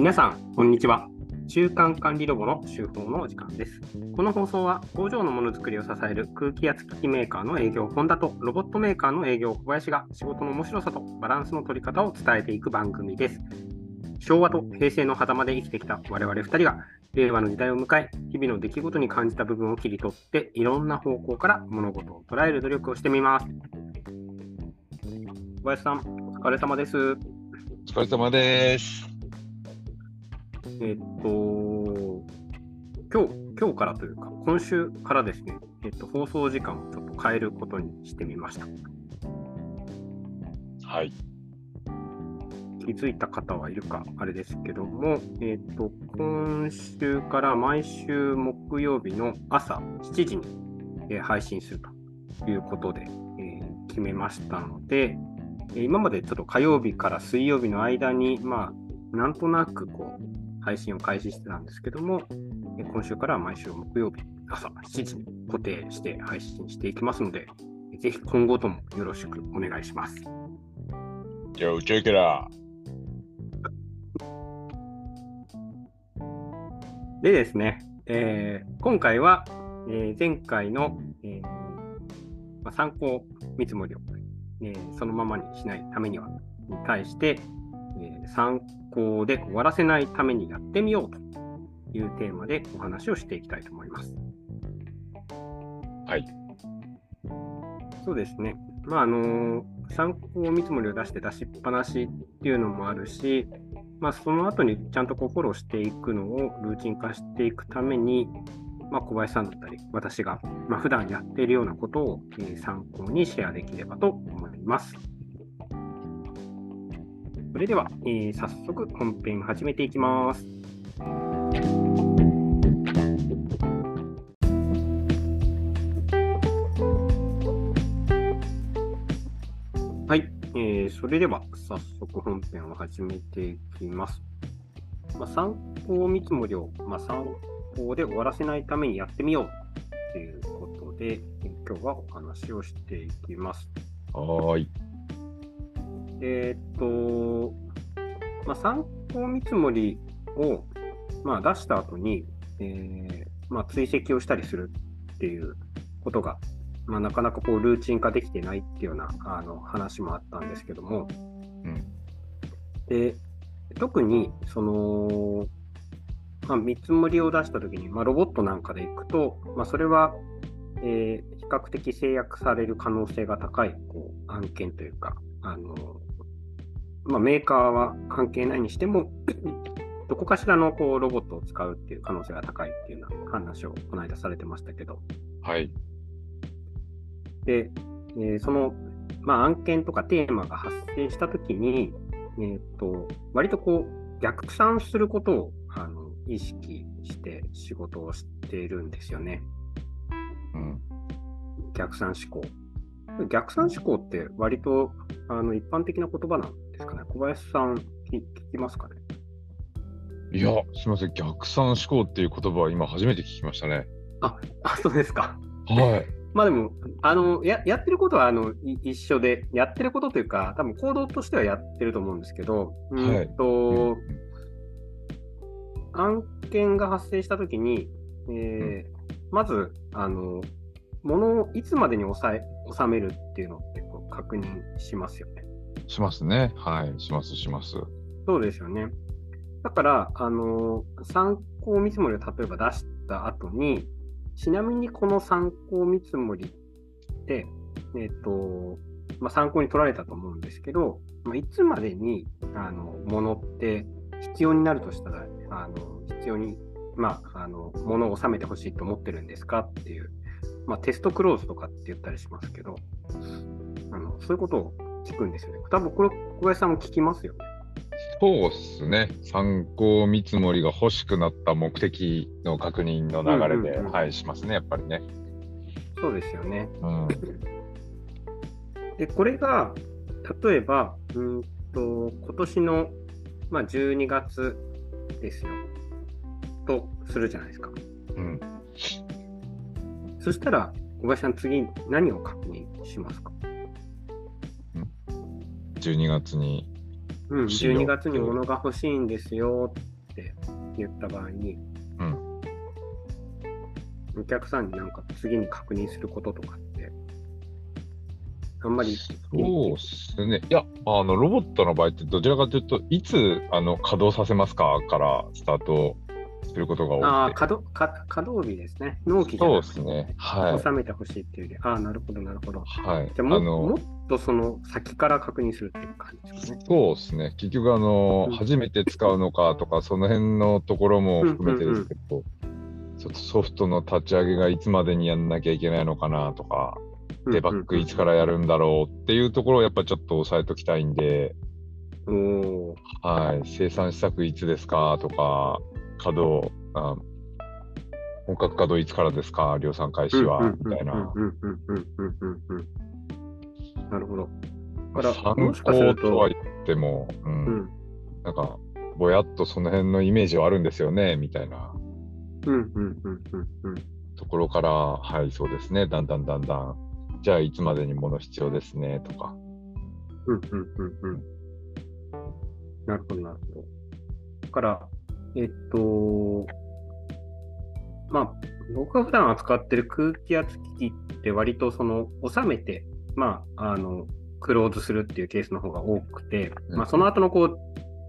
皆さん、こんにちは。中間管理ロボの週報のお時間です。この放送は工場のものづくりを支える空気圧機器メーカーの営業本田とロボットメーカーの営業小林が仕事の面白さとバランスの取り方を伝えていく番組です。昭和と平成の狭間で生きてきた我々2人が令和の時代を迎え、日々の出来事に感じた部分を切り取っていろんな方向から物事を捉える努力をしてみます。小林さん、お疲れ様です。お疲れ様です。えっと、今日、今日からというか、今週からですね、えっと、放送時間をちょっと変えることにしてみました。はい。気づいた方はいるか、あれですけども、えっと、今週から毎週木曜日の朝7時に、えー配信するということで、えー決めましたので、えー今までちょっと火曜日から水曜日の間に、まあ、なんとなくこう、配信を開始してたんですけども、えー今週からは毎週木曜日朝7時に固定して配信していきますので、ぜひ今後ともよろしくお願いします。Yo, check it out. でですね、えー今回は、えー前回の、えーまあ、参考見積もりを、えーそのままにしないためには、に対して、えー参考で終わらせないためにやってみようというテーマでお話をしていきたいと思います。はい。そうですね。まあ、あの参考見積もりを出して出しっぱなしっていうのもあるし、まあ、その後にちゃんとこうフォローしていくのをルーチン化していくために、まあ、小林さんだったり、私が、まあ、普段やっているようなことを、えー参考にシェアできればと思います。それでは、えー早速本編始めていきます。はい、えーそれでは早速本編を始めていきます。まあ、参考見積もりを、まあ、参考で終わらせないためにやってみようということで、えー今日はお話をしていきます。はい。えーっと、まあ、参考見積もりを、まあ、出した後に、えーまあ、追跡をしたりするっていうことが、まあ、なかなかこうルーチン化できてないっていうようなあの話もあったんですけども、うん。で特にその、まあ、見積もりを出したときに、まあ、ロボットなんかでいくと、まあ、それは、えー比較的制約される可能性が高いこう案件というか、あのまあ、メーカーは関係ないにしても、どこかしらのこうロボットを使うっていう可能性が高いっていうような話をこの間されてましたけど、はい。で、えーその、まあ、案件とかテーマが発生したときに、えーと、割とこう、逆算することをあの意識して仕事をしているんですよね。うん。逆算思考。逆算思考って割とあの一般的な言葉なんですかね。小林さん、き聞きますかね。いや、すみません。逆算思考っていう言葉は今初めて聞きましたね。あ、そうですか。はい。まあでも、あのややってることはあのい一緒で、やってることというか、多分行動としてはやってると思うんですけど、はいうんと案件が発生したときに、えーまず、あの、ものをいつまでに抑え収めるっていうのってこう確認しますよね。しますね。はい。します、します。そうですよね。だから、あの、参考見積もりを例えば出した後に、ちなみにこの参考見積もりって、えっ、と、まあ、参考に取られたと思うんですけど、まあ、いつまでに、あの、ものって必要になるとしたら、あの、必要に、まあ、あの、ものを収めてほしいと思ってるんですか？っていう、まあ、テストクローズとかって言ったりしますけど、あの、そういうことを聞くんですよね。多分これ、小林さんも聞きますよね。そうっすね。参考見積もりが欲しくなった目的の確認の流れで、うんうんうんはい、しますね。やっぱりね。そうですよね。うん。で、これが、例えば、うーんと、今年の、まあ、12月ですよ。とするじゃないですか。うん。そしたら、小林さん、次、何を確認しますか？12月にうん、欲しいよ12月に物が欲しいんですよ言った場合に、うんお客さんになんか次に確認することとかって、あんまりそうですね。いや、あの、ロボットの場合ってどちらかというと、いつあの稼働させますかからスタートすることがああ、多くて。稼働か稼働日ですね。納期じゃそうなくてですね。はい。収めてほしいっていうより、ああ、なるほど、なるほど。はい。じゃあももっとその先から確認するっていう感じですかね。そうですね。結局、あの、うん初めて使うのかとか、その辺のところも含めてですけど、ちょっとソフトの立ち上げがいつまでにやんなきゃいけないのかなとか、デバッグいつからやるんだろうっていうところをやっぱちょっと押さえときたいんで、おはい、生産施策いつですかとか、稼働、あ本格稼働いつからですか？量産開始は、みたいな。なるほど。だから参考とは言っても、うんうんなんか、ぼやっとその辺のイメージはあるんですよね、みたいなところから、はい、そうですね、だんだんだんだん、じゃあいつまでに物必要ですね、とか。うんうんうんうんなるほど、なるほど。から、えっと、まあ、僕が普段扱ってる空気圧機器って割とその収めて、まあ、あの、クローズするっていうケースの方が多くて、うん。まあ、その後のこう、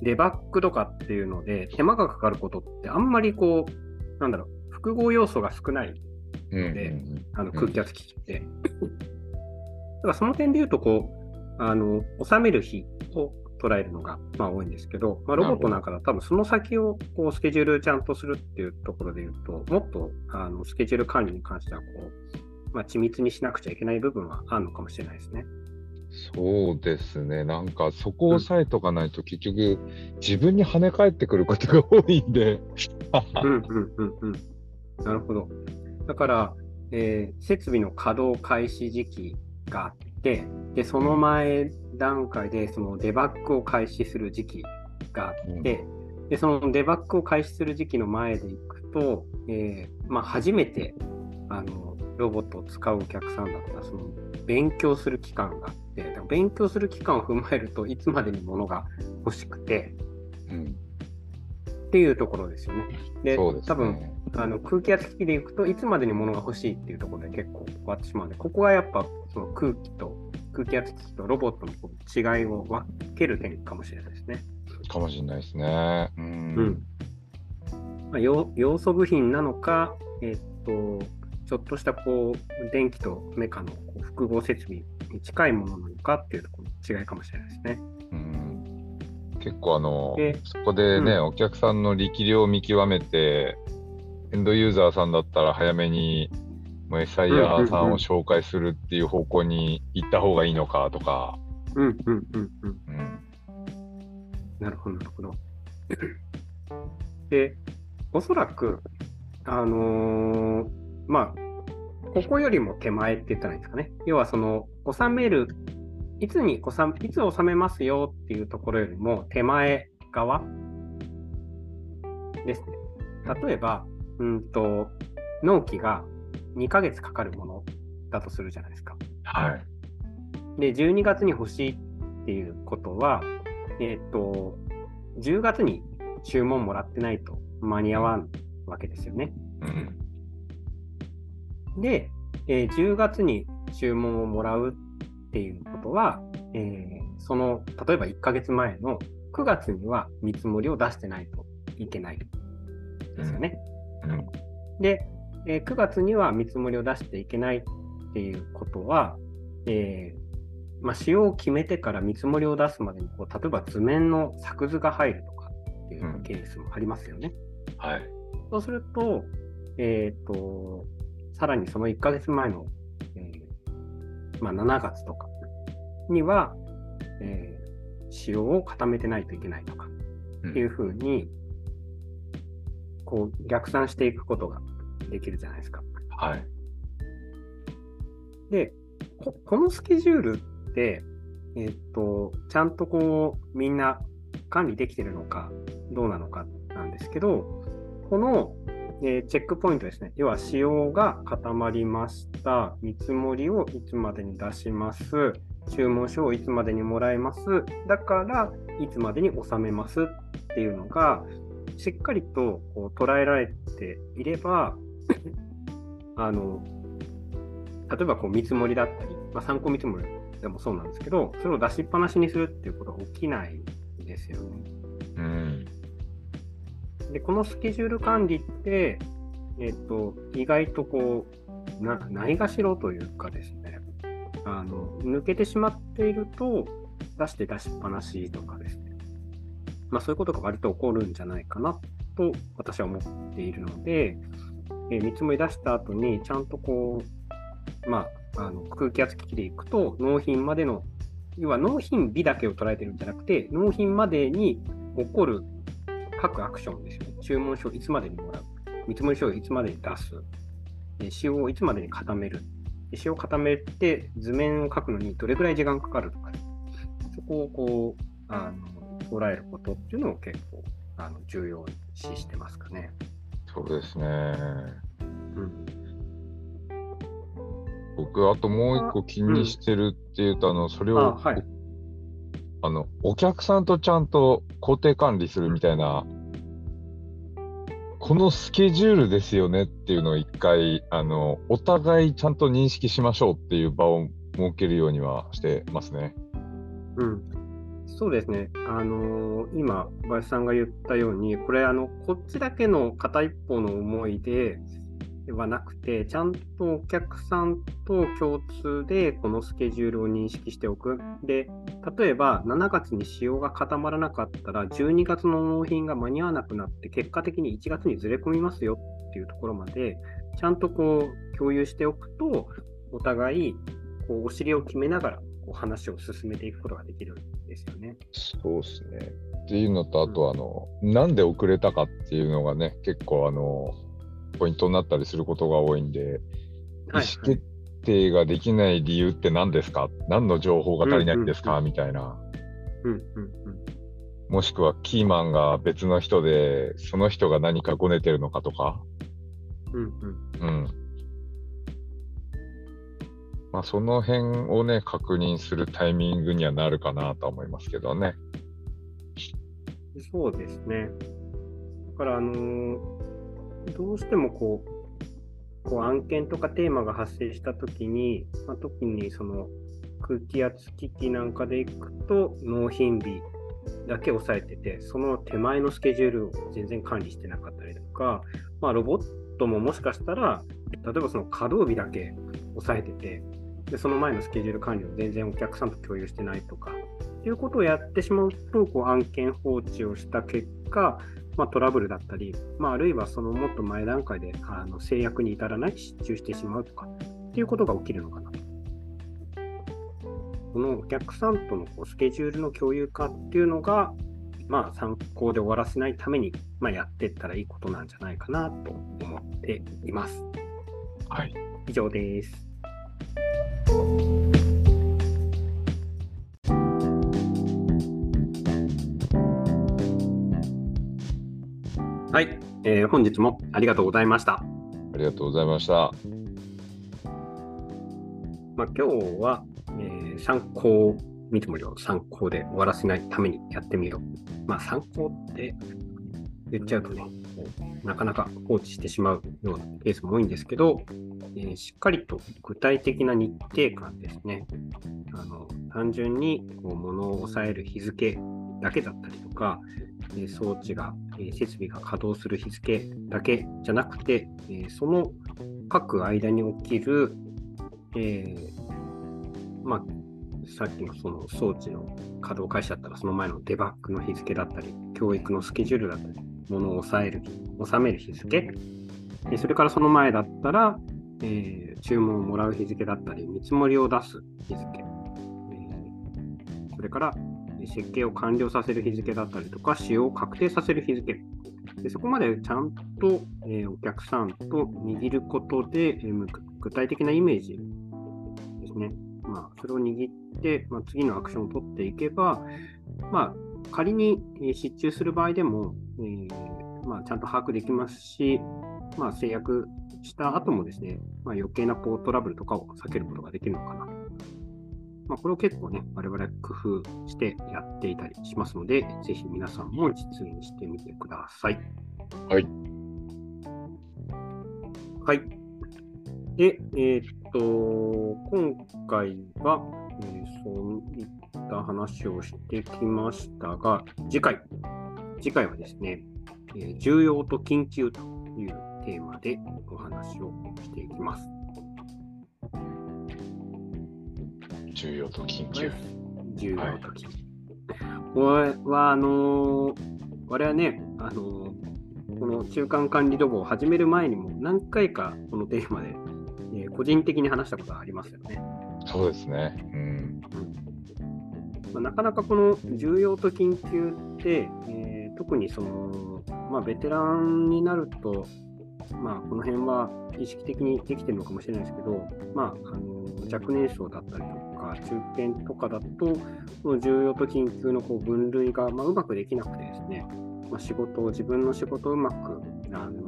デバッグとかっていうので、手間がかかることってあんまりこう、なんだろう、複合要素が少ない。うんでうん。あの空気圧機器って。だからその点で言うとこう、あの収める日を捉えるのがまあ多いんですけど、まあ、ロボットなんかだと多分その先をこうスケジュールちゃんとするっていうところで言うと、もっとあのスケジュール管理に関してはこう、まあ、緻密にしなくちゃいけない部分はあるのかもしれないですね。そうですね、なんかそこを押さえとかないと、結局、自分に跳ね返ってくることが多いんで、うんうんうんうん。なるほど。だから、えー設備の稼働開始時期があって、で、その前段階でそのデバッグを開始する時期があって、で、そのデバッグを開始する時期の前でいくと、えーまあ、初めてあのロボットを使うお客さんだったら、その勉強する期間があって、だから勉強する期間を踏まえるといつまでに物が欲しくてうん、っていうところですよね。で、ね。多分あの空気圧機器でいくといつまでに物が欲しいっていうところで結構終わってしまうので、ここがやっぱその空気と空気圧とロボットの違いを分ける点かもしれないですね。かもしれないですね。うん。うんまあ、要要素部品なのか、えっと、ちょっとしたこう電気とメカのこう複合設備に近いものなのかっていうところの違いかもしれないですね。うん結構あので、そこでね、うんお客さんの力量を見極めて、エンドユーザーさんだったら早めに、もう SIR さんを紹介するっていう方向に行った方がいいのかとか、うんうんうんうん。うん、なるほど、なるほど。で、おそらく、あのーまあ、ここよりも手前って言ったらいいんですかね。要は、その、収める、いつに収め、いつ収めますよっていうところよりも手前側ですね。例えば、うんと、納期が2ヶ月かかるものだとするじゃないですか。はい。で、12月に欲しいっていうことは、えっ、と、10月に注文もらってないと間に合わんわけですよね。うん、で、えー10月に注文をもらうっていうことは、えーその、例えば1ヶ月前の9月には見積もりを出してないといけないですよね。うん、で、えー9月には見積もりを出していけないっていうことは、えーまあ、使用を決めてから見積もりを出すまでにこう、例えば図面の作図が入るとかっていううんケースもありますよね。はい。そうすると、えっ、と、さらにその1ヶ月前の、えーまあ、7月とかには、えー使用を固めてないといけないとかっていうふうに、こう逆算していくことができるじゃないですか。はい。で、ここのスケジュールって、えっと、ちゃんとこう、みんな管理できてるのか、どうなのかなんですけど、この、えーチェックポイントですね。要は、仕様が固まりました。見積もりをいつまでに出します。注文書をいつまでにもらえます。だから、いつまでに納めますっていうのが、しっかりとこう捉えられていれば、あの例えばこう見積もりだったり、まあ、参考見積もりでもそうなんですけど、それを出しっぱなしにするっていうことが起きないですよね。うん、で、このスケジュール管理って、えっ、と、意外とこう、なないがしろというかですね、あの抜けてしまっていると、出して出しっぱなしとかですね、まあ、そういうことが割と起こるんじゃないかなと私は思っているので、えー、見積もり出した後に、ちゃんとこう、まあ、あの空気圧機器でいくと、納品までの、要は納品日だけを捉えてるんじゃなくて、納品までに起こる各アクションですよね。注文書をいつまでにもらう。見積もり書をいつまでに出す。仕様をいつまでに固める。仕様を固めて図面を書くのにどれぐらい時間かかるとか、そこをこう、あの捉えることっていうのを結構あの重要視してますかね。そうですね。うん、僕、あともう一個気にしてるっていうと、あのそれをあ、はい、あのお客さんとちゃんと工程管理するみたいな、このスケジュールですよねっていうのを一回あの、お互いちゃんと認識しましょうっていう場を設けるようにはしてますね。うん、そうですね、あのー、今、小林さんが言ったように、これあの、こっちだけの片一方の思いではなくて、ちゃんとお客さんと共通でこのスケジュールを認識しておく。で、例えば7月に仕様が固まらなかったら、12月の納品が間に合わなくなって、結果的に1月にずれ込みますよっていうところまで、ちゃんとこう共有しておくと、お互いこうお尻を決めながらこう話を進めていくことができるですよね。そうですね。っていうのと、あと、あの、うん、なんで遅れたかっていうのがね、結構、あの、ポイントになったりすることが多いんで、意思決定ができない理由って何ですか、何の情報が足りないんですか、みたいな。うんうんうんもしくはキーマンが別の人で、その人が何かごねてるのかとか。うんうん。うん。まあ、その辺をね、確認するタイミングにはなるかなと思いますけどね。そうですね。だから、あのー、どうしてもこう、こう案件とかテーマが発生したときに、まあ、特にその空気圧機器なんかでいくと、納品日だけ押さえてて、その手前のスケジュールを全然管理してなかったりとか、まあ、ロボットももしかしたら、例えばその稼働日だけ押さえてて、でその前のスケジュール管理を全然お客さんと共有してないとか、っていうことをやってしまうと、こう案件放置をした結果、まあ、トラブルだったり、まあ、あるいはそのもっと前段階であの制約に至らない失注してしまうとかっていうことが起きるのかなと。このお客さんとのこうスケジュールの共有化っていうのが、まあ、参考で終わらせないために、まあ、やっていったらいいことなんじゃないかなと思っています。はい。以上です。はい、えー、本日もありがとうございました。ありがとうございました。まあ、今日は、えー、参考見積もりを参考で終わらせないためにやってみよう。まあ、参考って言っちゃうとね、なかなか放置してしまうようなケースも多いんですけど、えー、しっかりと具体的な日程感ですね。あの単純にこう物を抑える日付だけだったりとか、え装置が、え設備が稼働する日付だけじゃなくて、えその各間に起きる、えー、まあ、さっきのその装置の稼働開始だったら、その前のデバッグの日付だったり、教育のスケジュールだったり、物を抑える、収める日付、それからその前だったら、えー、注文をもらう日付だったり、見積もりを出す日付、えー、それから設計を完了させる日付だったりとか、使用を確定させる日付。でそこまでちゃんと、えー、お客さんと握ることで、えー、具体的なイメージですね。まあ、それを握って、まあ、次のアクションを取っていけば、まあ、仮に、え失注する場合でも、えー、まあ、ちゃんと把握できますし、まあ、制約した後もですね、まあ、余計なこうトラブルとかを避けることができるのかなとまあ、これを結構ね、我々工夫してやっていたりしますので、ぜひ皆さんも実演してみてください。はい。はい。で、えーっと、今回は、えーそういった話をしてきましたが、次回、次回はですね、えー重要と緊急というテーマでお話をしていきます。重要と緊急。重要と緊急。これは、あのー我々ね、あのーこの中間管理ロボを始める前にも何回かこのテーマで、えー個人的に話したことがありますよね。そうですね。うん。まあ、なかなかこの重要と緊急って、えー特にその、まあ、ベテランになると、まあ、この辺は意識的にできてるのかもしれないですけど、まあ、あの若年層だったりとか、中堅とかだと、この重要と緊急のこう分類が、まあ、うまくできなくてですね、まあ、仕事を、自分の仕事をうまくあの、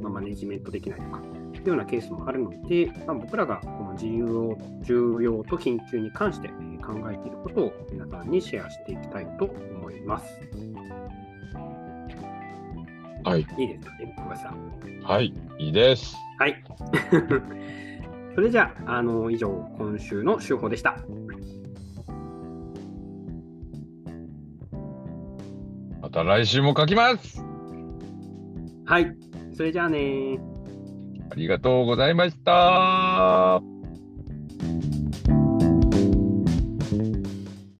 まあ、マネジメントできないとか、いうようなケースもあるので、まあ、僕らがこの重要重要と緊急に関してえー考えていることを皆さんにシェアしていきたいと思います。はい。いいですかね、小林さん。はい。いいです。はい。それじゃあ、あの以上、今週の週報でした。また来週も書きます。はい。それじゃあねありがとうございました。